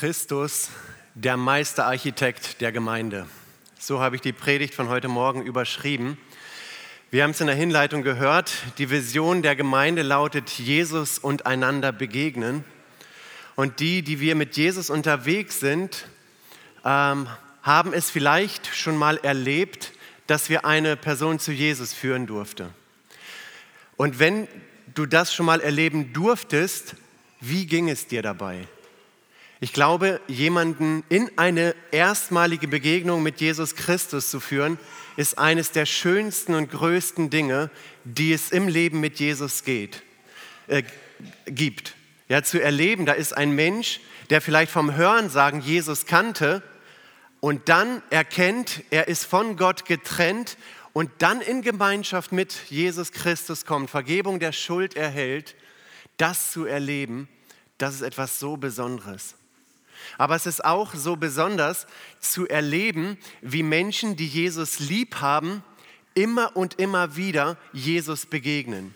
Christus, der Meisterarchitekt der Gemeinde. So habe ich die Predigt von heute Morgen überschrieben. Wir haben es in der Hinleitung gehört. Die Vision der Gemeinde lautet Jesus und einander begegnen. Und die, die wir mit Jesus unterwegs sind, ähm, haben es vielleicht schon mal erlebt, dass wir eine Person zu Jesus führen durfte. Und wenn du das schon mal erleben durftest, wie ging es dir dabei? Ich glaube, jemanden in eine erstmalige Begegnung mit Jesus Christus zu führen, ist eines der schönsten und größten Dinge, die es im Leben mit Jesus geht, äh, gibt. Ja, zu erleben, da ist ein Mensch, der vielleicht vom Hören sagen Jesus kannte und dann erkennt, er ist von Gott getrennt und dann in Gemeinschaft mit Jesus Christus kommt, Vergebung der Schuld erhält, das zu erleben, das ist etwas so Besonderes. Aber es ist auch so besonders zu erleben, wie Menschen, die Jesus lieb haben, immer und immer wieder Jesus begegnen.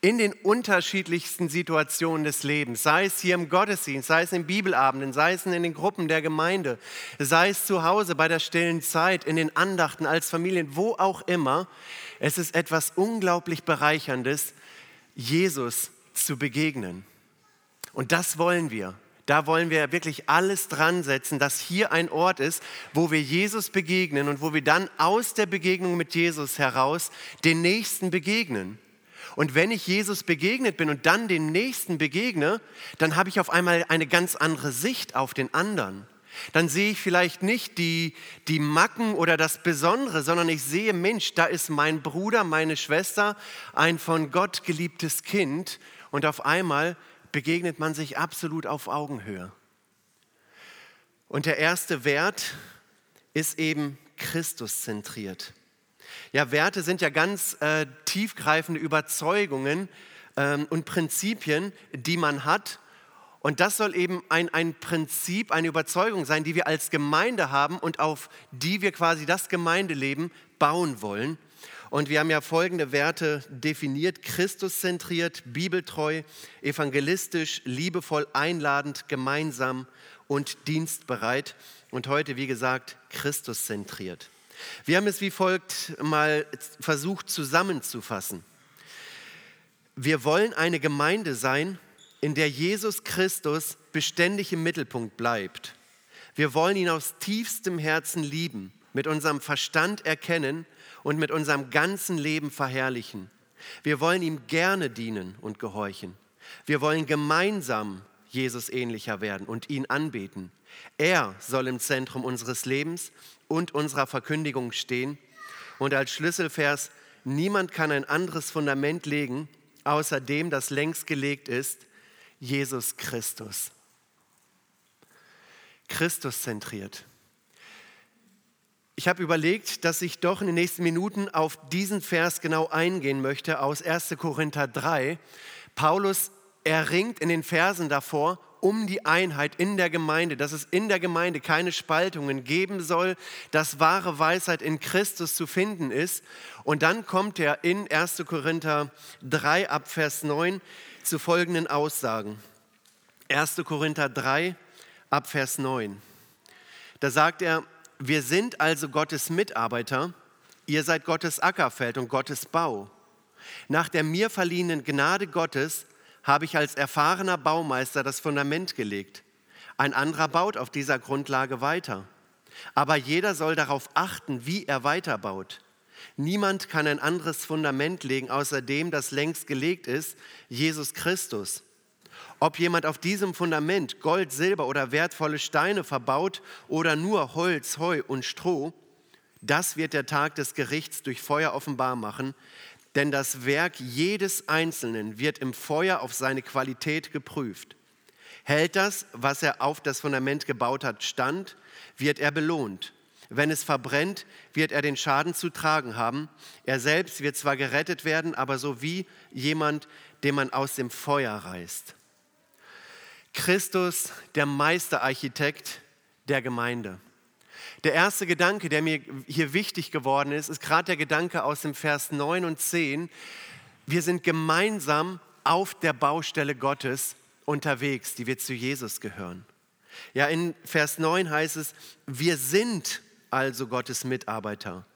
In den unterschiedlichsten Situationen des Lebens, sei es hier im Gottesdienst, sei es in Bibelabenden, sei es in den Gruppen der Gemeinde, sei es zu Hause bei der stillen Zeit, in den Andachten, als Familien, wo auch immer. Es ist etwas unglaublich Bereicherndes, Jesus zu begegnen. Und das wollen wir. Da wollen wir wirklich alles dran setzen, dass hier ein Ort ist, wo wir Jesus begegnen und wo wir dann aus der Begegnung mit Jesus heraus den Nächsten begegnen. Und wenn ich Jesus begegnet bin und dann dem Nächsten begegne, dann habe ich auf einmal eine ganz andere Sicht auf den anderen. Dann sehe ich vielleicht nicht die, die Macken oder das Besondere, sondern ich sehe, Mensch, da ist mein Bruder, meine Schwester, ein von Gott geliebtes Kind. Und auf einmal begegnet man sich absolut auf Augenhöhe. Und der erste Wert ist eben Christus zentriert. Ja, Werte sind ja ganz äh, tiefgreifende Überzeugungen ähm, und Prinzipien, die man hat. Und das soll eben ein, ein Prinzip, eine Überzeugung sein, die wir als Gemeinde haben und auf die wir quasi das Gemeindeleben bauen wollen. Und wir haben ja folgende Werte definiert. Christuszentriert, bibeltreu, evangelistisch, liebevoll, einladend, gemeinsam und dienstbereit. Und heute, wie gesagt, Christuszentriert. Wir haben es wie folgt mal versucht zusammenzufassen. Wir wollen eine Gemeinde sein, in der Jesus Christus beständig im Mittelpunkt bleibt. Wir wollen ihn aus tiefstem Herzen lieben, mit unserem Verstand erkennen und mit unserem ganzen Leben verherrlichen. Wir wollen ihm gerne dienen und gehorchen. Wir wollen gemeinsam Jesus ähnlicher werden und ihn anbeten. Er soll im Zentrum unseres Lebens und unserer Verkündigung stehen. Und als Schlüsselvers, niemand kann ein anderes Fundament legen, außer dem, das längst gelegt ist, Jesus Christus. Christus zentriert. Ich habe überlegt, dass ich doch in den nächsten Minuten auf diesen Vers genau eingehen möchte aus 1. Korinther 3. Paulus erringt in den Versen davor um die Einheit in der Gemeinde, dass es in der Gemeinde keine Spaltungen geben soll, dass wahre Weisheit in Christus zu finden ist. Und dann kommt er in 1. Korinther 3 ab Vers 9 zu folgenden Aussagen. 1. Korinther 3 ab Vers 9. Da sagt er, wir sind also Gottes Mitarbeiter, ihr seid Gottes Ackerfeld und Gottes Bau. Nach der mir verliehenen Gnade Gottes habe ich als erfahrener Baumeister das Fundament gelegt. Ein anderer baut auf dieser Grundlage weiter. Aber jeder soll darauf achten, wie er weiterbaut. Niemand kann ein anderes Fundament legen, außer dem, das längst gelegt ist, Jesus Christus. Ob jemand auf diesem Fundament Gold, Silber oder wertvolle Steine verbaut oder nur Holz, Heu und Stroh, das wird der Tag des Gerichts durch Feuer offenbar machen, denn das Werk jedes Einzelnen wird im Feuer auf seine Qualität geprüft. Hält das, was er auf das Fundament gebaut hat, stand, wird er belohnt. Wenn es verbrennt, wird er den Schaden zu tragen haben. Er selbst wird zwar gerettet werden, aber so wie jemand, den man aus dem Feuer reißt. Christus, der Meisterarchitekt der Gemeinde. Der erste Gedanke, der mir hier wichtig geworden ist, ist gerade der Gedanke aus dem Vers 9 und 10. Wir sind gemeinsam auf der Baustelle Gottes unterwegs, die wir zu Jesus gehören. Ja, in Vers 9 heißt es, wir sind also Gottes Mitarbeiter.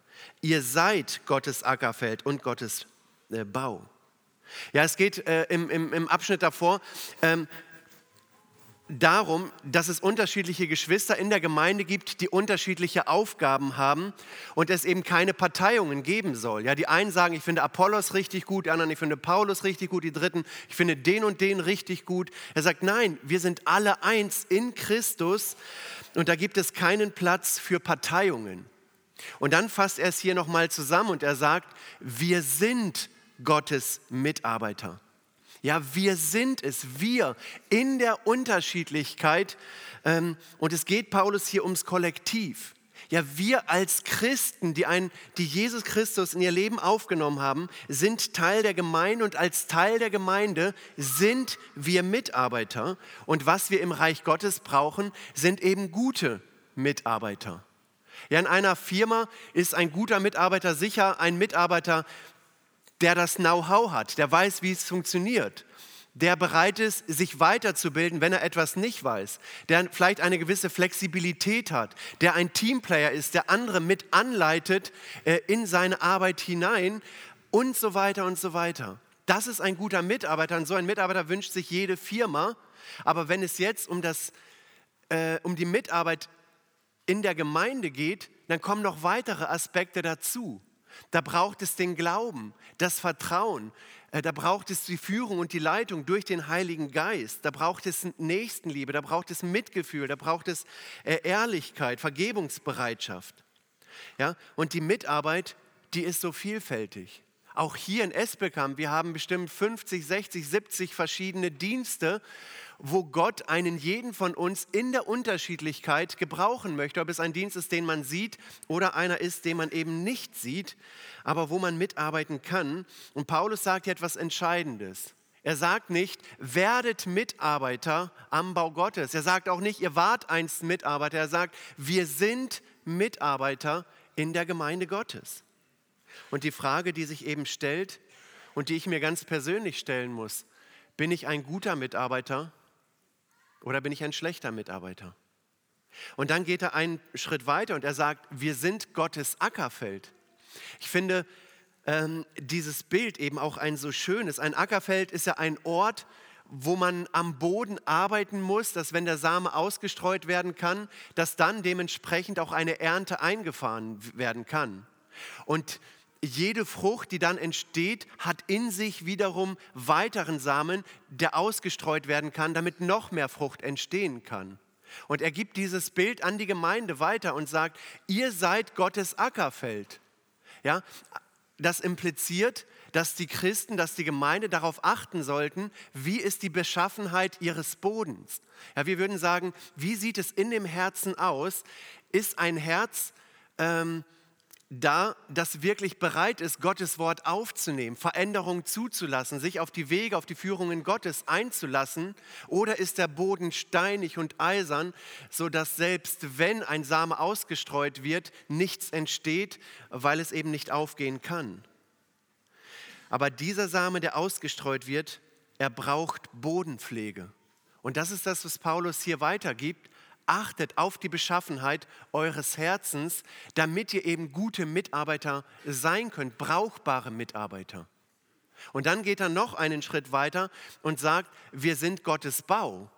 Ihr seid Gottes Ackerfeld und Gottes äh, Bau. Ja, es geht äh, im, im, im, Abschnitt davor ähm, darum, dass es unterschiedliche Geschwister in der Gemeinde gibt, die unterschiedliche Aufgaben haben und es eben keine Parteiungen geben soll. Ja, die einen sagen, ich finde Apollos richtig gut, die anderen, ich finde Paulus richtig gut, die dritten, ich finde den und den richtig gut. Er sagt, nein, wir sind alle eins in Christus und da gibt es keinen Platz für Parteiungen. Und dann fasst er es hier nochmal zusammen und er sagt, wir sind Gottes Mitarbeiter. Ja, wir sind es, wir in der Unterschiedlichkeit. Ähm, und es geht Paulus hier ums Kollektiv. Ja, wir als Christen, die, ein, die Jesus Christus in ihr Leben aufgenommen haben, sind Teil der Gemeinde und als Teil der Gemeinde sind wir Mitarbeiter. Und was wir im Reich Gottes brauchen, sind eben gute Mitarbeiter. Ja, in einer Firma ist ein guter Mitarbeiter sicher ein Mitarbeiter, der das Know-how hat, der weiß, wie es funktioniert, der bereit ist, sich weiterzubilden, wenn er etwas nicht weiß, der vielleicht eine gewisse Flexibilität hat, der ein Teamplayer ist, der andere mit anleitet äh, in seine Arbeit hinein und so weiter und so weiter. Das ist ein guter Mitarbeiter und so ein Mitarbeiter wünscht sich jede Firma. Aber wenn es jetzt um, das, äh, um die Mitarbeit in der Gemeinde geht, dann kommen noch weitere Aspekte dazu. Da braucht es den Glauben, das Vertrauen, äh, da braucht es die Führung und die Leitung durch den Heiligen Geist, da braucht es Nächstenliebe, da braucht es Mitgefühl, da braucht es äh, Ehrlichkeit, Vergebungsbereitschaft. Ja? Und die Mitarbeit, die ist so vielfältig. Auch hier in Esbekamp, wir haben bestimmt 50, 60, 70 verschiedene Dienste wo Gott einen jeden von uns in der Unterschiedlichkeit gebrauchen möchte. Ob es ein Dienst ist, den man sieht oder einer ist, den man eben nicht sieht, aber wo man mitarbeiten kann. Und Paulus sagt hier etwas Entscheidendes. Er sagt nicht, werdet Mitarbeiter am Bau Gottes. Er sagt auch nicht, ihr wart einst Mitarbeiter. Er sagt, wir sind Mitarbeiter in der Gemeinde Gottes. Und die Frage, die sich eben stellt und die ich mir ganz persönlich stellen muss, bin ich ein guter Mitarbeiter oder bin ich ein schlechter Mitarbeiter? Und dann geht er einen Schritt weiter und er sagt, wir sind Gottes Ackerfeld. Ich finde ähm, dieses Bild eben auch ein so schönes. Ein Ackerfeld ist ja ein Ort, wo man am Boden arbeiten muss, dass wenn der Same ausgestreut werden kann, dass dann dementsprechend auch eine Ernte eingefahren werden kann. Und jede Frucht, die dann entsteht, hat in sich wiederum weiteren Samen, der ausgestreut werden kann, damit noch mehr Frucht entstehen kann. Und er gibt dieses Bild an die Gemeinde weiter und sagt, ihr seid Gottes Ackerfeld. Ja, das impliziert, dass die Christen, dass die Gemeinde darauf achten sollten, wie ist die Beschaffenheit ihres Bodens. Ja, wir würden sagen, wie sieht es in dem Herzen aus? Ist ein Herz ähm, da, das wirklich bereit ist, Gottes Wort aufzunehmen, Veränderungen zuzulassen, sich auf die Wege, auf die Führungen Gottes einzulassen? Oder ist der Boden steinig und eisern, sodass selbst wenn ein Same ausgestreut wird, nichts entsteht, weil es eben nicht aufgehen kann? Aber dieser Same, der ausgestreut wird, er braucht Bodenpflege. Und das ist das, was Paulus hier weitergibt achtet auf die Beschaffenheit eures Herzens, damit ihr eben gute Mitarbeiter sein könnt, brauchbare Mitarbeiter. Und dann geht er noch einen Schritt weiter und sagt, wir sind Gottes Bau.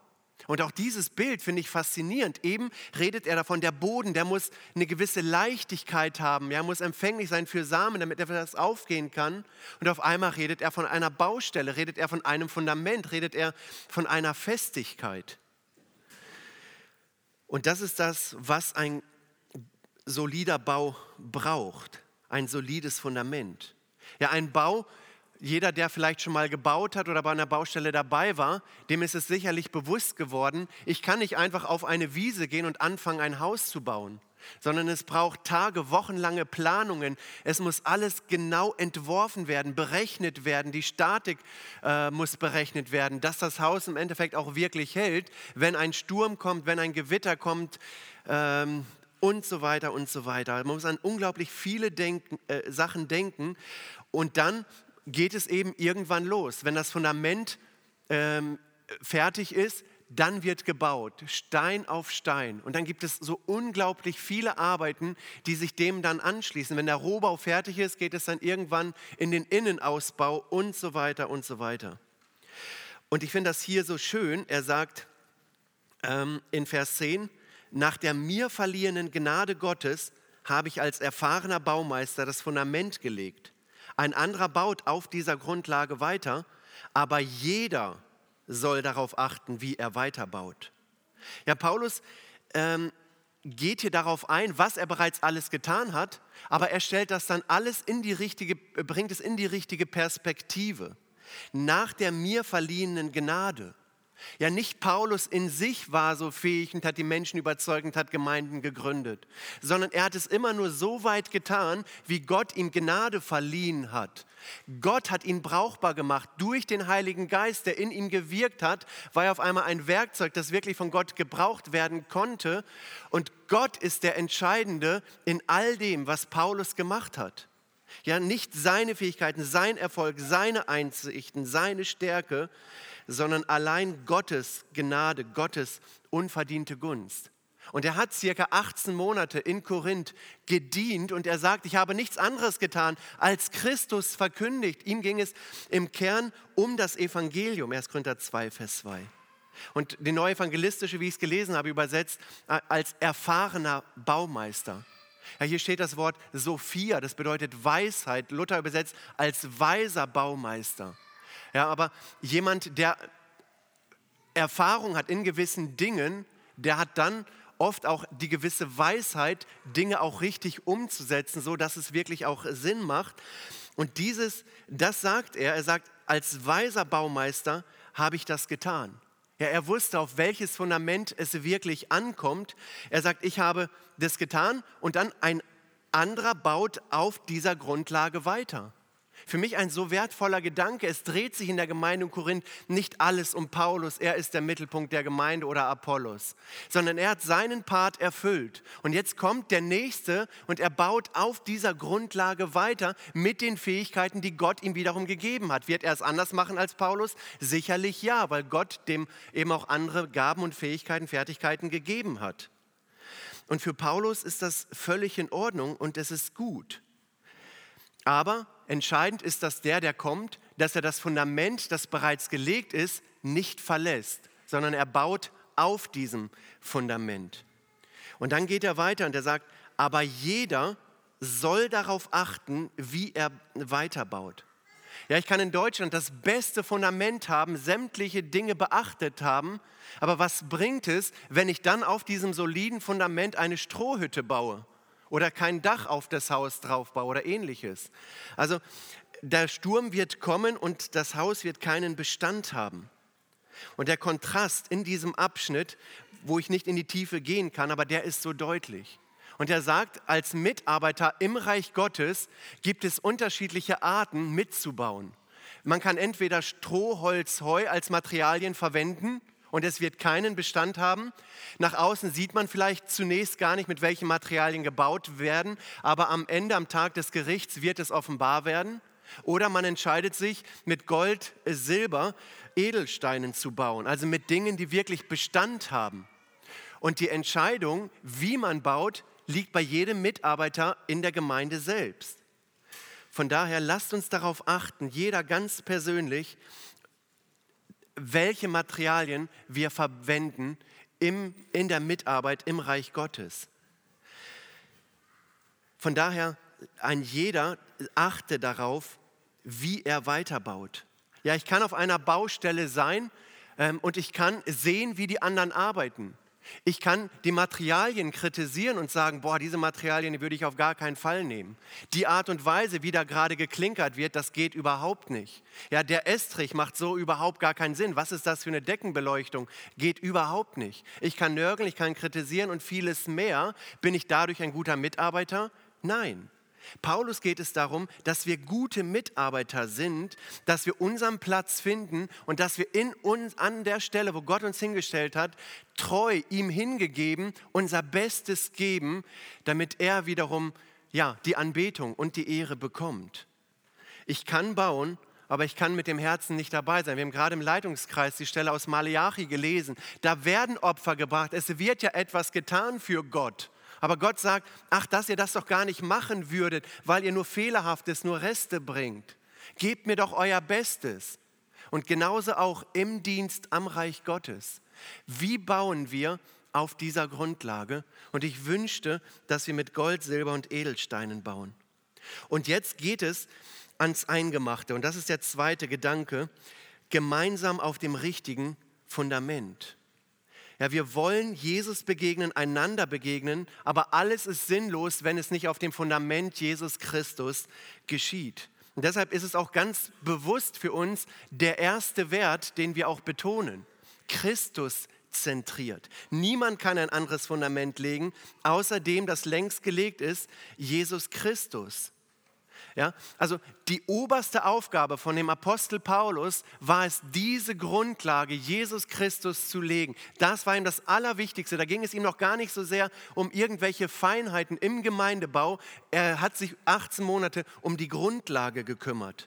Und auch dieses Bild finde ich faszinierend. Eben redet er davon, der Boden, der muss eine gewisse Leichtigkeit haben, er muss empfänglich sein für Samen, damit er das aufgehen kann. Und auf einmal redet er von einer Baustelle, redet er von einem Fundament, redet er von einer Festigkeit. Und das ist das, was ein solider Bau braucht, ein solides Fundament. Ja, ein Bau, jeder, der vielleicht schon mal gebaut hat oder bei einer Baustelle dabei war, dem ist es sicherlich bewusst geworden, ich kann nicht einfach auf eine Wiese gehen und anfangen, ein Haus zu bauen sondern es braucht Tage, wochenlange Planungen. Es muss alles genau entworfen werden, berechnet werden. Die Statik äh, muss berechnet werden, dass das Haus im Endeffekt auch wirklich hält, wenn ein Sturm kommt, wenn ein Gewitter kommt. Ähm, und so weiter und so weiter. Man muss an unglaublich viele denken, äh, Sachen denken und dann geht es eben irgendwann los. Wenn das Fundament ähm, fertig ist, dann wird gebaut, Stein auf Stein. Und dann gibt es so unglaublich viele Arbeiten, die sich dem dann anschließen. Wenn der Rohbau fertig ist, geht es dann irgendwann in den Innenausbau und so weiter und so weiter. Und ich finde das hier so schön. Er sagt ähm, in Vers 10, nach der mir verliehenen Gnade Gottes habe ich als erfahrener Baumeister das Fundament gelegt. Ein anderer baut auf dieser Grundlage weiter, aber jeder soll darauf achten, wie er weiterbaut. Ja, Paulus ähm, geht hier darauf ein, was er bereits alles getan hat, aber er stellt das dann alles in die richtige, bringt es in die richtige Perspektive. Nach der mir verliehenen Gnade. Ja, nicht Paulus in sich war so fähig und hat die Menschen überzeugt und hat Gemeinden gegründet, sondern er hat es immer nur so weit getan, wie Gott ihm Gnade verliehen hat. Gott hat ihn brauchbar gemacht durch den Heiligen Geist, der in ihm gewirkt hat, war er auf einmal ein Werkzeug, das wirklich von Gott gebraucht werden konnte. Und Gott ist der Entscheidende in all dem, was Paulus gemacht hat. Ja, nicht seine Fähigkeiten, sein Erfolg, seine Einsichten, seine Stärke, sondern allein Gottes Gnade, Gottes unverdiente Gunst. Und er hat circa 18 Monate in Korinth gedient und er sagt, ich habe nichts anderes getan, als Christus verkündigt. Ihm ging es im Kern um das Evangelium, 1. Korinther 2, Vers 2. Und die neue evangelistische, wie ich es gelesen habe, übersetzt äh, als erfahrener Baumeister. Ja, hier steht das Wort Sophia, das bedeutet Weisheit. Luther übersetzt als weiser Baumeister. Ja, aber jemand, der Erfahrung hat in gewissen Dingen, der hat dann oft auch die gewisse Weisheit, Dinge auch richtig umzusetzen, so dass es wirklich auch Sinn macht. Und dieses, das sagt er, er sagt, als weiser Baumeister habe ich das getan. Ja, er wusste, auf welches Fundament es wirklich ankommt. Er sagt, ich habe das getan und dann ein anderer baut auf dieser Grundlage weiter. Für mich ein so wertvoller Gedanke. Es dreht sich in der Gemeinde in Korinth nicht alles um Paulus, er ist der Mittelpunkt der Gemeinde oder Apollos, sondern er hat seinen Part erfüllt. Und jetzt kommt der Nächste und er baut auf dieser Grundlage weiter mit den Fähigkeiten, die Gott ihm wiederum gegeben hat. Wird er es anders machen als Paulus? Sicherlich ja, weil Gott dem eben auch andere Gaben und Fähigkeiten, Fertigkeiten gegeben hat. Und für Paulus ist das völlig in Ordnung und es ist gut. Aber entscheidend ist, dass der, der kommt, dass er das Fundament, das bereits gelegt ist, nicht verlässt, sondern er baut auf diesem Fundament. Und dann geht er weiter und er sagt, aber jeder soll darauf achten, wie er weiterbaut. Ja, ich kann in Deutschland das beste Fundament haben, sämtliche Dinge beachtet haben, aber was bringt es, wenn ich dann auf diesem soliden Fundament eine Strohhütte baue? Oder kein Dach auf das Haus drauf baue oder ähnliches. Also der Sturm wird kommen und das Haus wird keinen Bestand haben. Und der Kontrast in diesem Abschnitt, wo ich nicht in die Tiefe gehen kann, aber der ist so deutlich. Und er sagt, als Mitarbeiter im Reich Gottes gibt es unterschiedliche Arten mitzubauen. Man kann entweder Stroh, Holz, Heu als Materialien verwenden und es wird keinen Bestand haben. Nach außen sieht man vielleicht zunächst gar nicht, mit welchen Materialien gebaut werden, aber am Ende, am Tag des Gerichts, wird es offenbar werden. Oder man entscheidet sich, mit Gold, äh, Silber, Edelsteinen zu bauen, also mit Dingen, die wirklich Bestand haben. Und die Entscheidung, wie man baut, liegt bei jedem Mitarbeiter in der Gemeinde selbst. Von daher lasst uns darauf achten, jeder ganz persönlich, welche Materialien wir verwenden im, in der Mitarbeit im Reich Gottes. Von daher, ein jeder achte darauf, wie er weiterbaut. Ja, ich kann auf einer Baustelle sein ähm, und ich kann sehen, wie die anderen arbeiten. Ich kann die Materialien kritisieren und sagen, boah, diese Materialien würde ich auf gar keinen Fall nehmen. Die Art und Weise, wie da gerade geklinkert wird, das geht überhaupt nicht. Ja, der Estrich macht so überhaupt gar keinen Sinn. Was ist das für eine Deckenbeleuchtung? Geht überhaupt nicht. Ich kann nörgeln, ich kann kritisieren und vieles mehr. Bin ich dadurch ein guter Mitarbeiter? Nein. Paulus geht es darum, dass wir gute Mitarbeiter sind, dass wir unseren Platz finden und dass wir in uns an der Stelle, wo Gott uns hingestellt hat, treu ihm hingegeben, unser Bestes geben, damit er wiederum ja, die Anbetung und die Ehre bekommt. Ich kann bauen aber ich kann mit dem Herzen nicht dabei sein. Wir haben gerade im Leitungskreis die Stelle aus Maleachi gelesen. Da werden Opfer gebracht. Es wird ja etwas getan für Gott. Aber Gott sagt, ach, dass ihr das doch gar nicht machen würdet, weil ihr nur Fehlerhaftes, nur Reste bringt. Gebt mir doch euer Bestes. Und genauso auch im Dienst am Reich Gottes. Wie bauen wir auf dieser Grundlage? Und ich wünschte, dass wir mit Gold, Silber und Edelsteinen bauen. Und jetzt geht es ans Eingemachte. Und das ist der zweite Gedanke, gemeinsam auf dem richtigen Fundament. Ja, wir wollen Jesus begegnen, einander begegnen, aber alles ist sinnlos, wenn es nicht auf dem Fundament Jesus Christus geschieht. Und deshalb ist es auch ganz bewusst für uns der erste Wert, den wir auch betonen. Christus zentriert. Niemand kann ein anderes Fundament legen, außer dem, das längst gelegt ist, Jesus Christus. Ja, also die oberste Aufgabe von dem Apostel Paulus war es, diese Grundlage, Jesus Christus zu legen. Das war ihm das Allerwichtigste. Da ging es ihm noch gar nicht so sehr um irgendwelche Feinheiten im Gemeindebau. Er hat sich 18 Monate um die Grundlage gekümmert.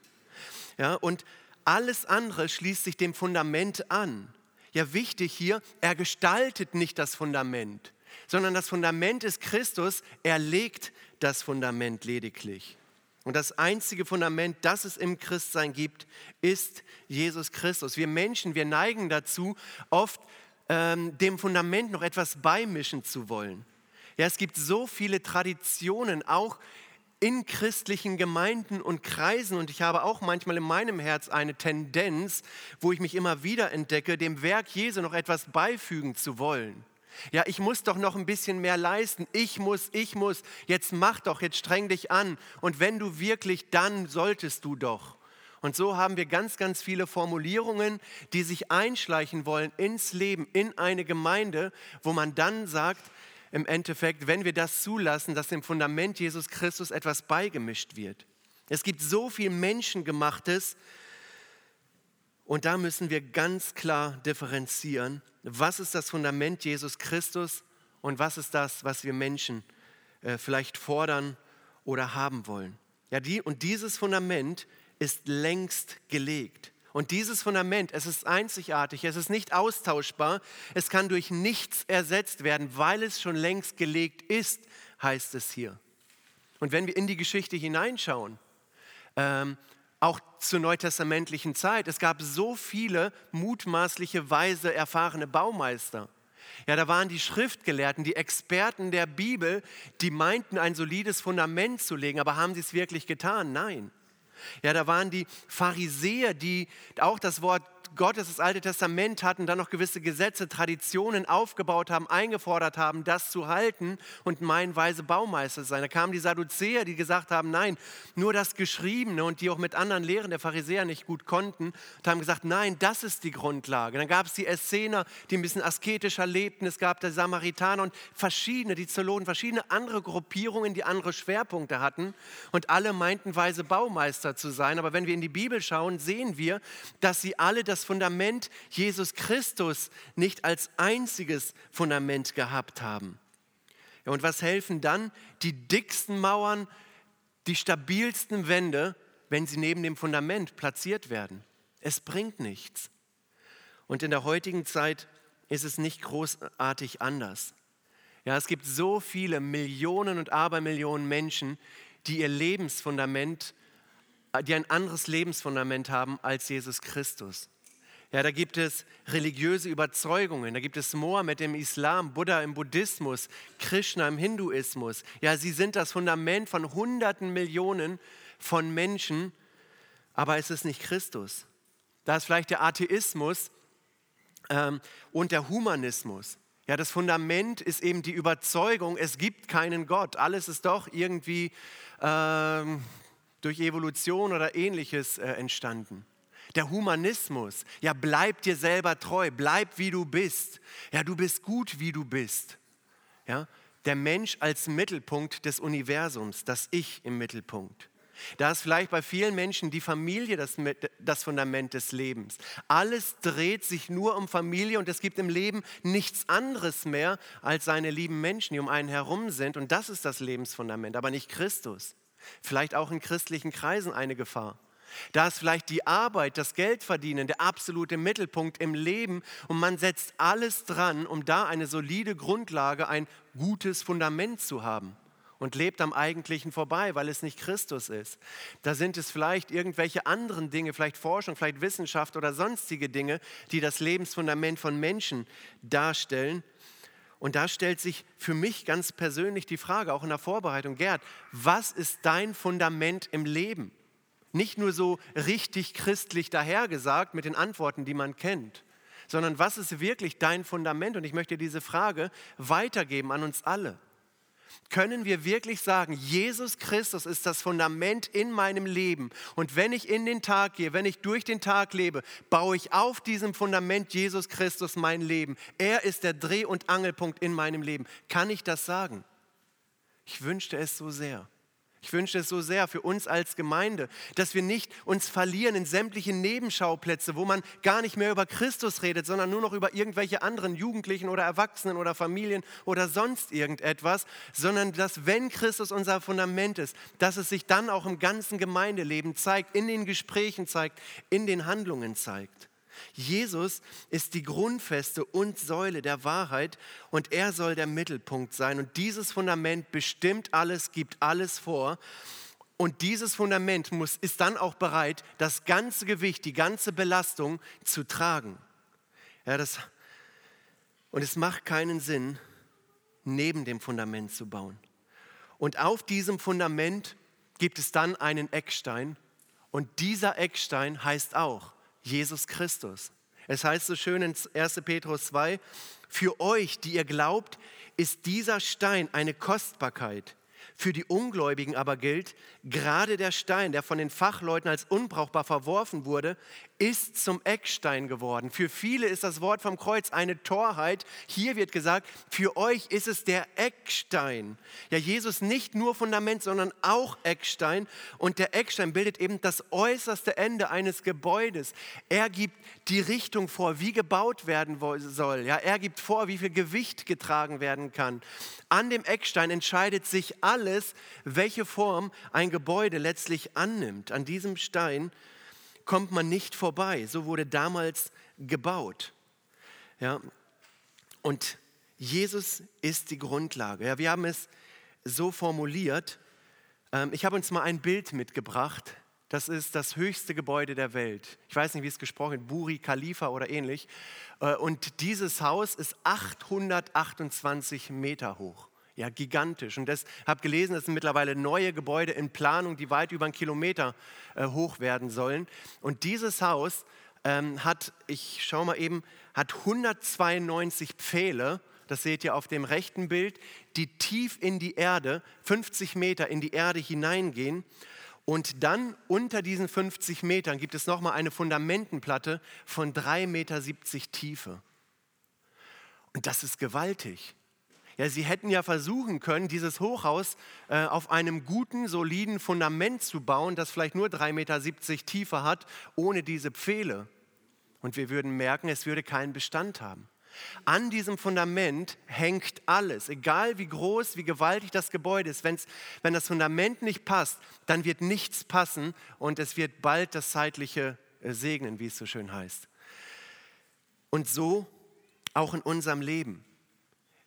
Ja, und alles andere schließt sich dem Fundament an. Ja, wichtig hier, er gestaltet nicht das Fundament, sondern das Fundament ist Christus. Er legt das Fundament lediglich. Und das einzige Fundament, das es im Christsein gibt, ist Jesus Christus. Wir Menschen, wir neigen dazu, oft ähm, dem Fundament noch etwas beimischen zu wollen. Ja, es gibt so viele Traditionen, auch in christlichen Gemeinden und Kreisen. Und ich habe auch manchmal in meinem Herz eine Tendenz, wo ich mich immer wieder entdecke, dem Werk Jesu noch etwas beifügen zu wollen. Ja, ich muss doch noch ein bisschen mehr leisten. Ich muss, ich muss. Jetzt mach doch, jetzt streng dich an. Und wenn du wirklich, dann solltest du doch. Und so haben wir ganz, ganz viele Formulierungen, die sich einschleichen wollen ins Leben, in eine Gemeinde, wo man dann sagt, im Endeffekt, wenn wir das zulassen, dass dem Fundament Jesus Christus etwas beigemischt wird. Es gibt so viel Menschengemachtes, und da müssen wir ganz klar differenzieren, was ist das Fundament Jesus Christus und was ist das, was wir Menschen äh, vielleicht fordern oder haben wollen. Ja, die, und dieses Fundament ist längst gelegt. Und dieses Fundament, es ist einzigartig, es ist nicht austauschbar, es kann durch nichts ersetzt werden, weil es schon längst gelegt ist, heißt es hier. Und wenn wir in die Geschichte hineinschauen, ähm, auch zur neutestamentlichen Zeit. Es gab so viele mutmaßliche, weise, erfahrene Baumeister. Ja, da waren die Schriftgelehrten, die Experten der Bibel, die meinten, ein solides Fundament zu legen, aber haben sie es wirklich getan? Nein. Ja, da waren die Pharisäer, die auch das Wort Gottes, das Alte Testament hatten, dann noch gewisse Gesetze, Traditionen aufgebaut haben, eingefordert haben, das zu halten und meinen weise Baumeister sein. Da kamen die Sadduzäer, die gesagt haben, nein, nur das Geschriebene und die auch mit anderen Lehren der Pharisäer nicht gut konnten und haben gesagt, nein, das ist die Grundlage. Dann gab es die Essener, die ein bisschen asketischer lebten, es gab die Samaritaner und verschiedene, die Zeloten, verschiedene andere Gruppierungen, die andere Schwerpunkte hatten und alle meinten weise Baumeister zu sein. Aber wenn wir in die Bibel schauen, sehen wir, dass sie alle das Fundament Jesus Christus nicht als einziges Fundament gehabt haben. Ja, und was helfen dann die dicksten Mauern, die stabilsten Wände, wenn sie neben dem Fundament platziert werden? Es bringt nichts. Und in der heutigen Zeit ist es nicht großartig anders. Ja, es gibt so viele Millionen und Abermillionen Menschen, die ihr Lebensfundament, die ein anderes Lebensfundament haben als Jesus Christus. Ja, da gibt es religiöse Überzeugungen, da gibt es Mohammed im Islam, Buddha im Buddhismus, Krishna im Hinduismus. Ja, sie sind das Fundament von hunderten Millionen von Menschen, aber es ist nicht Christus. Da ist vielleicht der Atheismus ähm, und der Humanismus. Ja, das Fundament ist eben die Überzeugung, es gibt keinen Gott. Alles ist doch irgendwie ähm, durch Evolution oder ähnliches äh, entstanden. Der Humanismus, ja, bleib dir selber treu, bleib wie du bist. Ja, du bist gut, wie du bist. Ja, der Mensch als Mittelpunkt des Universums, das Ich im Mittelpunkt. Da ist vielleicht bei vielen Menschen die Familie das, das, Fundament des Lebens. Alles dreht sich nur um Familie und es gibt im Leben nichts anderes mehr als seine lieben Menschen, die um einen herum sind. Und das ist das Lebensfundament, aber nicht Christus. Vielleicht auch in christlichen Kreisen eine Gefahr. Da ist vielleicht die Arbeit, das Geldverdienen der absolute Mittelpunkt im Leben und man setzt alles dran, um da eine solide Grundlage, ein gutes Fundament zu haben und lebt am Eigentlichen vorbei, weil es nicht Christus ist. Da sind es vielleicht irgendwelche anderen Dinge, vielleicht Forschung, vielleicht Wissenschaft oder sonstige Dinge, die das Lebensfundament von Menschen darstellen. Und da stellt sich für mich ganz persönlich die Frage, auch in der Vorbereitung, Gerd, was ist dein Fundament im Leben? Nicht nur so richtig christlich dahergesagt mit den Antworten, die man kennt, sondern was ist wirklich dein Fundament? Und ich möchte diese Frage weitergeben an uns alle können wir wirklich sagen, Jesus Christus ist das Fundament in meinem Leben. Und wenn ich in den Tag gehe, wenn ich durch den Tag lebe, baue ich auf diesem Fundament Jesus Christus mein Leben. Er ist der Dreh- und Angelpunkt in meinem Leben. Kann ich das sagen? Ich wünschte es so sehr. Ich wünsche es so sehr für uns als Gemeinde, dass wir nicht uns verlieren in sämtliche Nebenschauplätze, wo man gar nicht mehr über Christus redet, sondern nur noch über irgendwelche anderen Jugendlichen oder Erwachsenen oder Familien oder sonst irgendetwas, sondern dass, wenn Christus unser Fundament ist, dass es sich dann auch im ganzen Gemeindeleben zeigt, in den Gesprächen zeigt, in den Handlungen zeigt. Jesus ist die Grundfeste und Säule der Wahrheit und er soll der Mittelpunkt sein. Und dieses Fundament bestimmt alles, gibt alles vor. Und dieses Fundament muss, ist dann auch bereit, das ganze Gewicht, die ganze Belastung zu tragen. Ja, das, und es macht keinen Sinn, neben dem Fundament zu bauen. Und auf diesem Fundament gibt es dann einen Eckstein. Und dieser Eckstein heißt auch Jesus Christus. Es heißt so schön in 1. Petrus 2, für euch, die ihr glaubt, ist dieser Stein eine Kostbarkeit. Für die Ungläubigen aber gilt, gerade der Stein, der von den Fachleuten als unbrauchbar verworfen wurde, ist zum Eckstein geworden. Für viele ist das Wort vom Kreuz eine Torheit. Hier wird gesagt, für euch ist es der Eckstein. Ja, Jesus nicht nur Fundament, sondern auch Eckstein. Und der Eckstein bildet eben das äußerste Ende eines Gebäudes. Er gibt die Richtung vor, wie gebaut werden soll. Ja, er gibt vor, wie viel Gewicht getragen werden kann. An dem Eckstein entscheidet sich alles, welche Form ein Gebäude letztlich annimmt. An diesem Stein kommt man nicht vorbei. So wurde damals gebaut. Ja? Und Jesus ist die Grundlage. Ja, wir haben es so formuliert. Ähm, ich habe uns mal ein Bild mitgebracht. Das ist das höchste Gebäude der Welt. Ich weiß nicht, wie es gesprochen wird, Buri Khalifa oder ähnlich. Äh, und dieses Haus ist 828 Meter hoch. Ja, gigantisch. Und ich habe gelesen, es sind mittlerweile neue Gebäude in Planung, die weit über einen Kilometer äh, hoch werden sollen. Und dieses Haus ähm, hat, ich schaue mal eben, hat 192 Pfähle, das seht ihr auf dem rechten Bild, die tief in die Erde, 50 Meter in die Erde hineingehen. Und dann unter diesen 50 Metern gibt es nochmal eine Fundamentenplatte von 3,70 Meter Tiefe. Und das ist gewaltig. Ja, sie hätten ja versuchen können, dieses Hochhaus äh, auf einem guten, soliden Fundament zu bauen, das vielleicht nur 3,70 Meter Tiefe hat, ohne diese Pfähle. Und wir würden merken, es würde keinen Bestand haben. An diesem Fundament hängt alles, egal wie groß, wie gewaltig das Gebäude ist. Wenn's, wenn das Fundament nicht passt, dann wird nichts passen und es wird bald das Zeitliche äh, segnen, wie es so schön heißt. Und so auch in unserem Leben.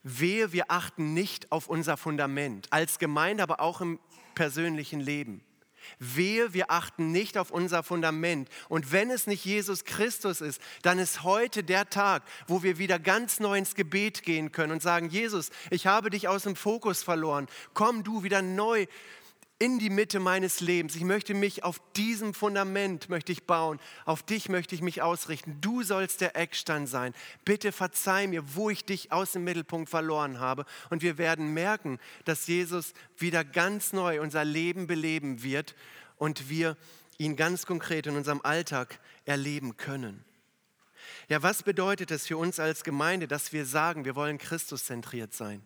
Wehe, wir achten nicht auf unser Fundament, als Gemeinde, aber auch im persönlichen Leben. Wehe, wir achten nicht auf unser Fundament. Und wenn es nicht Jesus Christus ist, dann ist heute der Tag, wo wir wieder ganz neu ins Gebet gehen können und sagen, Jesus, ich habe dich aus dem Fokus verloren. Komm du wieder neu in die Mitte meines Lebens. Ich möchte mich auf diesem Fundament möchte ich bauen. Auf dich möchte ich mich ausrichten. Du sollst der Eckstein sein. Bitte verzeih mir, wo ich dich aus dem Mittelpunkt verloren habe. Und wir werden merken, dass Jesus wieder ganz neu unser Leben beleben wird und wir ihn ganz konkret in unserem Alltag erleben können. Ja, was bedeutet es für uns als Gemeinde, dass wir sagen, wir wollen Christus zentriert sein?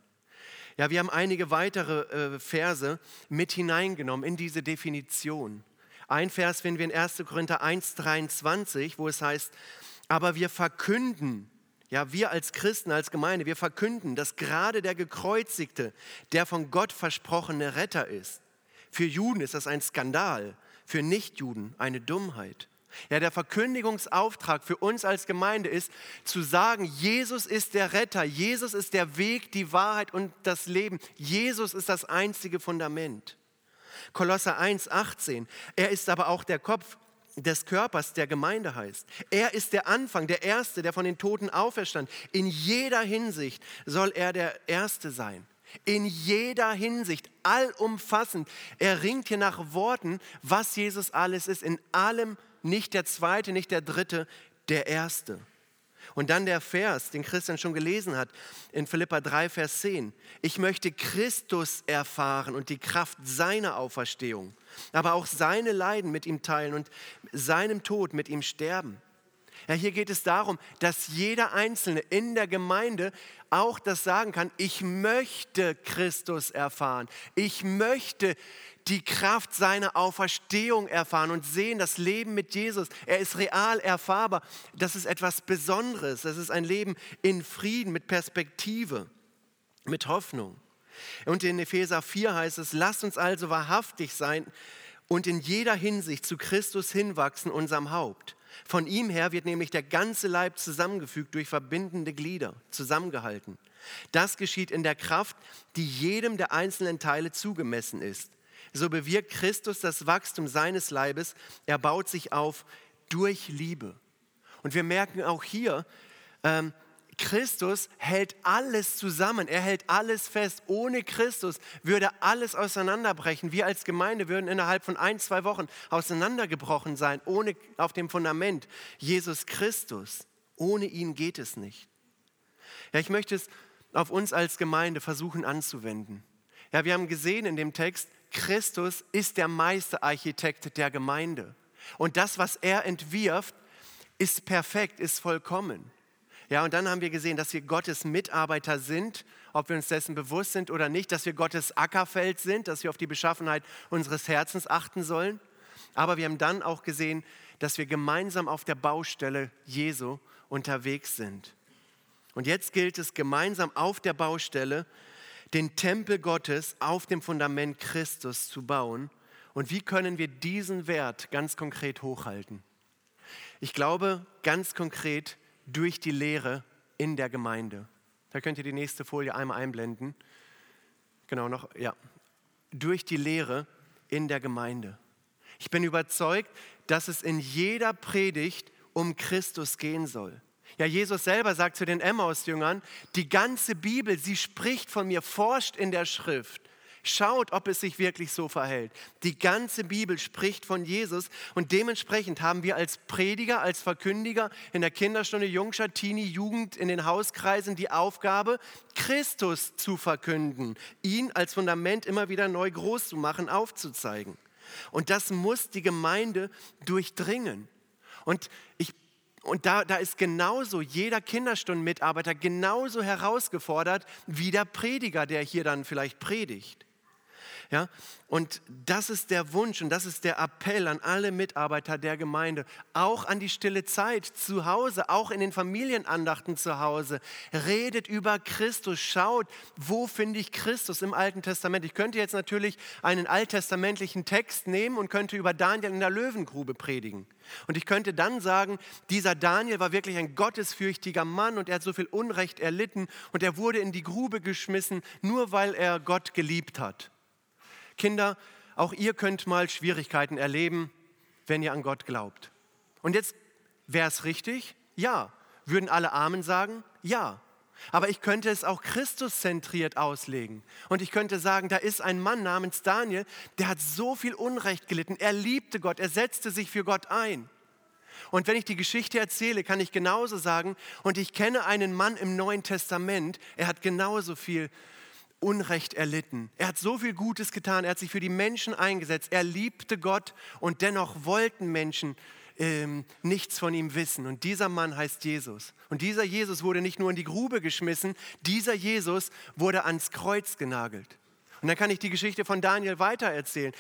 Ja, wir haben einige weitere äh, Verse mit hineingenommen in diese Definition. Ein Vers finden wir in 1. Korinther 1, 23, wo es heißt, aber wir verkünden, ja, wir als Christen, als Gemeinde, wir verkünden, dass gerade der Gekreuzigte der von Gott versprochene Retter ist. Für Juden ist das ein Skandal, für Nichtjuden eine Dummheit. Ja, der Verkündigungsauftrag für uns als Gemeinde ist zu sagen, Jesus ist der Retter, Jesus ist der Weg, die Wahrheit und das Leben. Jesus ist das einzige Fundament. Kolosser 1, 18. Er ist aber auch der Kopf des Körpers der Gemeinde heißt. Er ist der Anfang, der Erste, der von den Toten auferstand. In jeder Hinsicht soll er der Erste sein. In jeder Hinsicht, allumfassend. Er ringt hier nach Worten, was Jesus alles ist. In allem nicht der Zweite, nicht der Dritte, der Erste. Und dann der Vers, den Christian schon gelesen hat, in Philippa 3, Vers 10. Ich möchte Christus erfahren und die Kraft seiner Auferstehung, aber auch seine Leiden mit ihm teilen und seinem Tod mit ihm sterben. Ja, hier geht es darum, dass jeder Einzelne in der Gemeinde auch das sagen kann, ich möchte Christus erfahren. Ich möchte die Kraft seiner Auferstehung erfahren und sehen das Leben mit Jesus. Er ist real erfahrbar. Das ist etwas Besonderes. Das ist ein Leben in Frieden, mit Perspektive, mit Hoffnung. Und in Epheser 4 heißt es, lasst uns also wahrhaftig sein und in jeder Hinsicht zu Christus hinwachsen, unserem Haupt. Von ihm her wird nämlich der ganze Leib zusammengefügt durch verbindende Glieder, zusammengehalten. Das geschieht in der Kraft, die jedem der einzelnen Teile zugemessen ist. So bewirkt Christus das Wachstum seines Leibes. Er baut sich auf durch Liebe. Und wir merken auch hier, ähm, Christus hält alles zusammen, er hält alles fest. Ohne Christus würde alles auseinanderbrechen. Wir als Gemeinde würden innerhalb von ein, zwei Wochen auseinandergebrochen sein, ohne auf dem Fundament Jesus Christus. Ohne ihn geht es nicht. Ja, ich möchte es auf uns als Gemeinde versuchen anzuwenden. Ja, wir haben gesehen in dem Text, Christus ist der Meisterarchitekt der Gemeinde. Und das, was er entwirft, ist perfekt, ist vollkommen. Ja, und dann haben wir gesehen, dass wir Gottes Mitarbeiter sind, ob wir uns dessen bewusst sind oder nicht, dass wir Gottes Ackerfeld sind, dass wir auf die Beschaffenheit unseres Herzens achten sollen. Aber wir haben dann auch gesehen, dass wir gemeinsam auf der Baustelle Jesu unterwegs sind. Und jetzt gilt es gemeinsam auf der Baustelle den Tempel Gottes auf dem Fundament Christus zu bauen. Und wie können wir diesen Wert ganz konkret hochhalten? Ich glaube ganz konkret durch die Lehre in der Gemeinde. Da könnt ihr die nächste Folie einmal einblenden. Genau noch, ja. Durch die Lehre in der Gemeinde. Ich bin überzeugt, dass es in jeder Predigt um Christus gehen soll. Ja, Jesus selber sagt zu den Emmaus-Jüngern, die ganze Bibel, sie spricht von mir, forscht in der Schrift. Schaut, ob es sich wirklich so verhält. Die ganze Bibel spricht von Jesus und dementsprechend haben wir als Prediger, als Verkündiger in der Kinderstunde, Jungschar, Teenie, Jugend, in den Hauskreisen die Aufgabe, Christus zu verkünden, ihn als Fundament immer wieder neu groß zu machen, aufzuzeigen. Und das muss die Gemeinde durchdringen. Und ich und da, da ist genauso jeder Kinderstundenmitarbeiter genauso herausgefordert wie der Prediger, der hier dann vielleicht predigt. Ja? Und das ist der Wunsch und das ist der Appell an alle Mitarbeiter der Gemeinde, auch an die stille Zeit zu Hause, auch in den Familienandachten zu Hause. Redet über Christus, schaut, wo finde ich Christus im Alten Testament. Ich könnte jetzt natürlich einen alttestamentlichen Text nehmen und könnte über Daniel in der Löwengrube predigen. Und ich könnte dann sagen, dieser Daniel war wirklich ein gottesfürchtiger Mann und er hat so viel Unrecht erlitten und er wurde in die Grube geschmissen, nur weil er Gott geliebt hat. Kinder, auch ihr könnt mal Schwierigkeiten erleben, wenn ihr an Gott glaubt. Und jetzt wäre es richtig? Ja. Würden alle Amen sagen? Ja. Aber ich könnte es auch Christuszentriert auslegen. Und ich könnte sagen, da ist ein Mann namens Daniel, der hat so viel Unrecht gelitten. Er liebte Gott, er setzte sich für Gott ein. Und wenn ich die Geschichte erzähle, kann ich genauso sagen, und ich kenne einen Mann im Neuen Testament, er hat genauso viel Unrecht erlitten. Er hat so viel Gutes getan, er hat sich für die Menschen eingesetzt, er liebte Gott und dennoch wollten Menschen ähm, nichts von ihm wissen. Und dieser Mann heißt Jesus. Und dieser Jesus wurde nicht nur in die Grube geschmissen, dieser Jesus wurde ans Kreuz genagelt. Und dann kann ich die Geschichte von Daniel weitererzählen.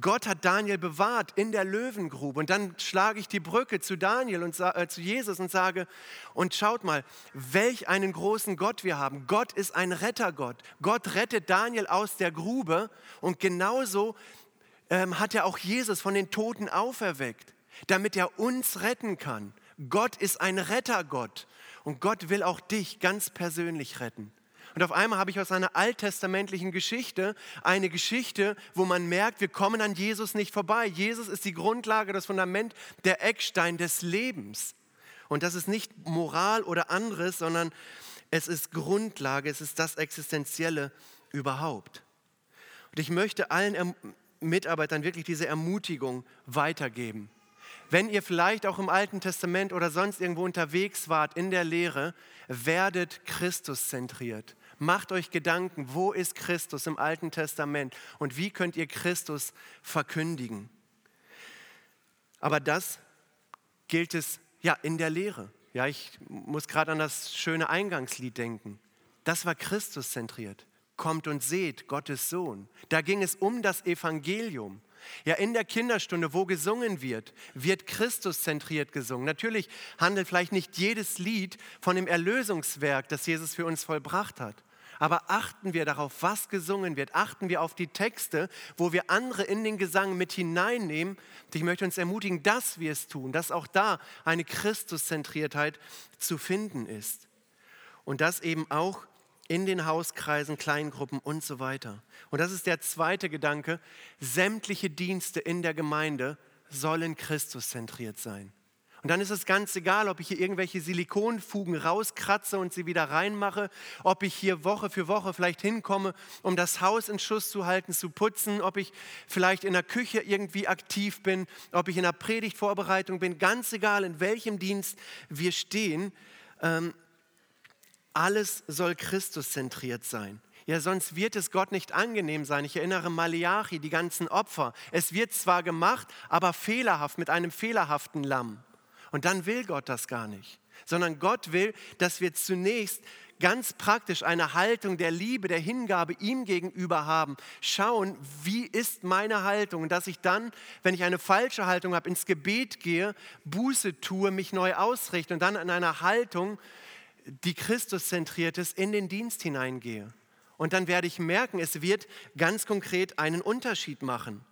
Gott hat Daniel bewahrt in der Löwengrube. Und dann schlage ich die Brücke zu Daniel und äh, zu Jesus und sage, und schaut mal, welch einen großen Gott wir haben. Gott ist ein Rettergott. Gott rettet Daniel aus der Grube und genauso ähm, hat er auch Jesus von den Toten auferweckt, damit er uns retten kann. Gott ist ein Rettergott und Gott will auch dich ganz persönlich retten. Und auf einmal habe ich aus einer alttestamentlichen Geschichte eine Geschichte, wo man merkt, wir kommen an Jesus nicht vorbei. Jesus ist die Grundlage, das Fundament, der Eckstein des Lebens. Und das ist nicht Moral oder anderes, sondern es ist Grundlage, es ist das Existenzielle überhaupt. Und ich möchte allen Mitarbeitern wirklich diese Ermutigung weitergeben. Wenn ihr vielleicht auch im Alten Testament oder sonst irgendwo unterwegs wart in der Lehre, werdet Christus zentriert. Macht euch Gedanken, wo ist Christus im Alten Testament und wie könnt ihr Christus verkündigen. Aber das gilt es ja in der Lehre. Ja, ich muss gerade an das schöne Eingangslied denken. Das war Christus zentriert. Kommt und seht Gottes Sohn. Da ging es um das Evangelium. Ja, in der Kinderstunde, wo gesungen wird, wird Christus zentriert gesungen. Natürlich handelt vielleicht nicht jedes Lied von dem Erlösungswerk, das Jesus für uns vollbracht hat. Aber achten wir darauf, was gesungen wird. Achten wir auf die Texte, wo wir andere in den Gesang mit hineinnehmen. Und ich möchte uns ermutigen, dass wir es tun, dass auch da eine Christuszentriertheit zu finden ist. Und das eben auch in den Hauskreisen, Kleingruppen und so weiter. Und das ist der zweite Gedanke. Sämtliche Dienste in der Gemeinde sollen Christuszentriert sein. Und dann ist es ganz egal, ob ich hier irgendwelche Silikonfugen rauskratze und sie wieder reinmache, ob ich hier Woche für Woche vielleicht hinkomme, um das Haus in Schuss zu halten, zu putzen, ob ich vielleicht in der Küche irgendwie aktiv bin, ob ich in der Predigtvorbereitung bin, ganz egal, in welchem Dienst wir stehen. Ähm, alles soll Christus zentriert sein. Ja, sonst wird es Gott nicht angenehm sein. Ich erinnere Malachi, die ganzen Opfer. Es wird zwar gemacht, aber fehlerhaft, mit einem fehlerhaften Lamm. Und dann will Gott das gar nicht, sondern Gott will, dass wir zunächst ganz praktisch eine Haltung der Liebe, der Hingabe ihm gegenüber haben. Schauen, wie ist meine Haltung und dass ich dann, wenn ich eine falsche Haltung habe, ins Gebet gehe, Buße tue, mich neu ausrichte und dann in einer Haltung, die Christus zentriert ist, in den Dienst hineingehe. Und dann werde ich merken, es wird ganz konkret einen Unterschied machen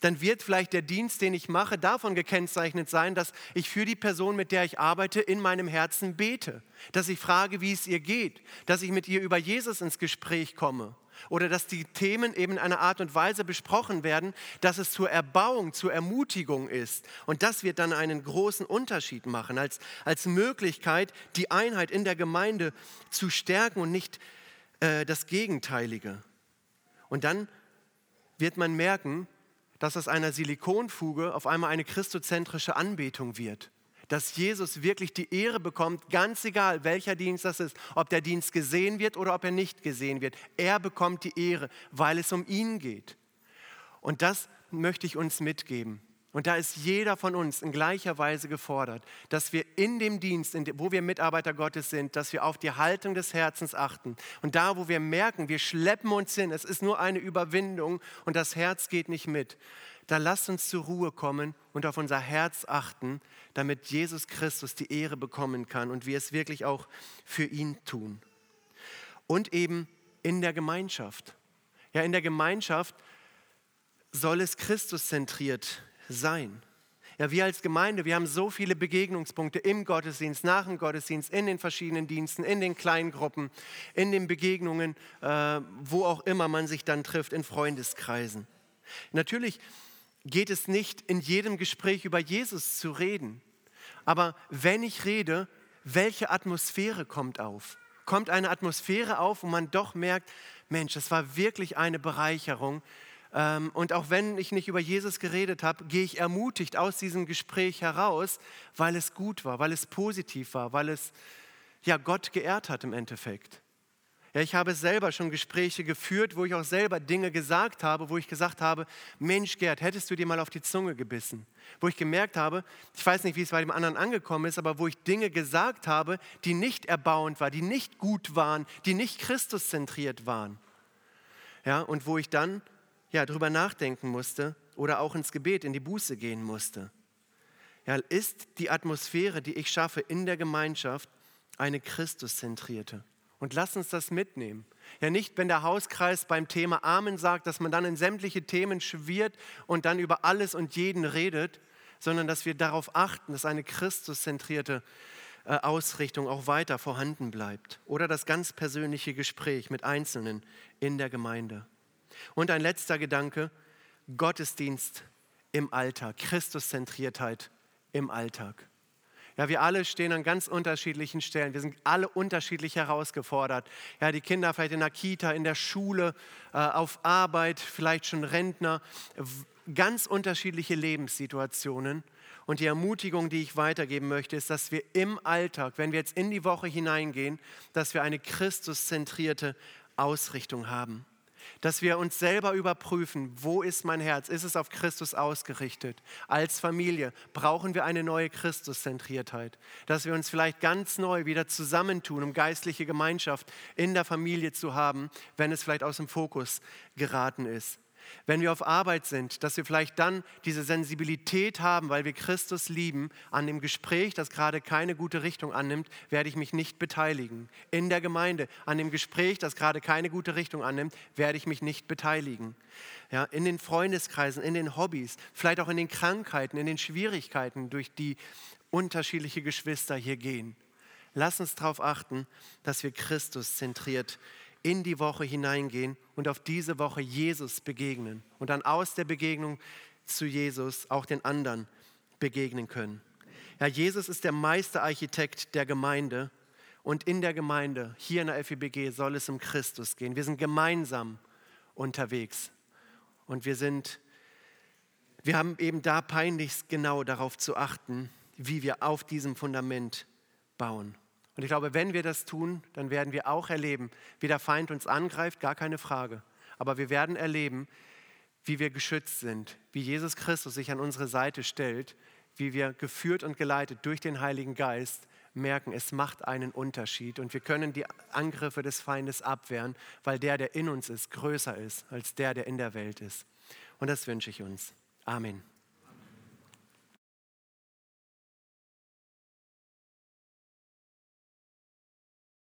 dann wird vielleicht der Dienst, den ich mache, davon gekennzeichnet sein, dass ich für die Person, mit der ich arbeite, in meinem Herzen bete, dass ich frage, wie es ihr geht, dass ich mit ihr über Jesus ins Gespräch komme oder dass die Themen eben in einer Art und Weise besprochen werden, dass es zur Erbauung, zur Ermutigung ist. Und das wird dann einen großen Unterschied machen, als, als Möglichkeit, die Einheit in der Gemeinde zu stärken und nicht äh, das Gegenteilige. Und dann wird man merken, dass aus einer Silikonfuge auf einmal eine christozentrische Anbetung wird. Dass Jesus wirklich die Ehre bekommt, ganz egal welcher Dienst das ist, ob der Dienst gesehen wird oder ob er nicht gesehen wird. Er bekommt die Ehre, weil es um ihn geht. Und das möchte ich uns mitgeben. Und da ist jeder von uns in gleicher Weise gefordert, dass wir in dem Dienst, wo wir Mitarbeiter Gottes sind, dass wir auf die Haltung des Herzens achten. Und da, wo wir merken, wir schleppen uns hin, es ist nur eine Überwindung und das Herz geht nicht mit, da lasst uns zur Ruhe kommen und auf unser Herz achten, damit Jesus Christus die Ehre bekommen kann und wir es wirklich auch für ihn tun. Und eben in der Gemeinschaft. Ja, in der Gemeinschaft soll es Christus zentriert sein. Ja, wir als Gemeinde, wir haben so viele Begegnungspunkte im Gottesdienst, nach dem Gottesdienst, in den verschiedenen Diensten, in den Kleingruppen, in den Begegnungen, äh, wo auch immer man sich dann trifft, in Freundeskreisen. Natürlich geht es nicht in jedem Gespräch über Jesus zu reden, aber wenn ich rede, welche Atmosphäre kommt auf? Kommt eine Atmosphäre auf, wo man doch merkt, Mensch, das war wirklich eine Bereicherung, und auch wenn ich nicht über Jesus geredet habe, gehe ich ermutigt aus diesem Gespräch heraus, weil es gut war, weil es positiv war, weil es ja Gott geehrt hat im Endeffekt. Ja, ich habe selber schon Gespräche geführt, wo ich auch selber Dinge gesagt habe, wo ich gesagt habe, Mensch Gerd, hättest du dir mal auf die Zunge gebissen? Wo ich gemerkt habe, ich weiß nicht, wie es bei dem anderen angekommen ist, aber wo ich Dinge gesagt habe, die nicht erbauend waren, die nicht gut waren, die nicht Christuszentriert waren. Ja, und wo ich dann ja, drüber nachdenken musste oder auch ins Gebet, in die Buße gehen musste. Ja, ist die Atmosphäre, die ich schaffe in der Gemeinschaft, eine Christuszentrierte? Und lass uns das mitnehmen. Ja, nicht, wenn der Hauskreis beim Thema Amen sagt, dass man dann in sämtliche Themen schwirrt und dann über alles und jeden redet, sondern dass wir darauf achten, dass eine Christuszentrierte äh, Ausrichtung auch weiter vorhanden bleibt. Oder das ganz persönliche Gespräch mit Einzelnen in der Gemeinde. Und ein letzter Gedanke, Gottesdienst im Alltag, Christuszentriertheit im Alltag. Ja, wir alle stehen an ganz unterschiedlichen Stellen. Wir sind alle unterschiedlich herausgefordert. Ja, die Kinder vielleicht in der Kita, in der Schule, äh, auf Arbeit, vielleicht schon Rentner. Ganz unterschiedliche Lebenssituationen. Und die Ermutigung, die ich weitergeben möchte, ist, dass wir im Alltag, wenn wir jetzt in die Woche hineingehen, dass wir eine Christuszentrierte Ausrichtung haben. Dass wir uns selber überprüfen, wo ist mein Herz? Ist es auf Christus ausgerichtet? Als Familie brauchen wir eine neue Christuszentriertheit. Dass wir uns vielleicht ganz neu wieder zusammentun, um geistliche Gemeinschaft in der Familie zu haben, wenn es vielleicht aus dem Fokus geraten ist. Wenn wir auf Arbeit sind, dass wir vielleicht dann diese Sensibilität haben, weil wir Christus lieben, an dem Gespräch, das gerade keine gute Richtung annimmt, werde ich mich nicht beteiligen. In der Gemeinde, an dem Gespräch, das gerade keine gute Richtung annimmt, werde ich mich nicht beteiligen. Ja, in den Freundeskreisen, in den Hobbys, vielleicht auch in den Krankheiten, in den Schwierigkeiten, durch die unterschiedliche Geschwister hier gehen. Lass uns darauf achten, dass wir Christus zentriert in die Woche hineingehen und auf diese Woche Jesus begegnen und dann aus der Begegnung zu Jesus auch den anderen begegnen können. Ja, Jesus ist der Meisterarchitekt der Gemeinde und in der Gemeinde, hier in der FIBG, soll es um Christus gehen. Wir sind gemeinsam unterwegs und wir sind, wir haben eben da peinlichst genau darauf zu achten, wie wir auf diesem Fundament bauen. Und ich glaube, wenn wir das tun, dann werden wir auch erleben, wie der Feind uns angreift, gar keine Frage. Aber wir werden erleben, wie wir geschützt sind, wie Jesus Christus sich an unsere Seite stellt, wie wir geführt und geleitet durch den Heiligen Geist merken, es macht einen Unterschied und wir können die Angriffe des Feindes abwehren, weil der, der in uns ist, größer ist als der, der in der Welt ist. Und das wünsche ich uns. Amen.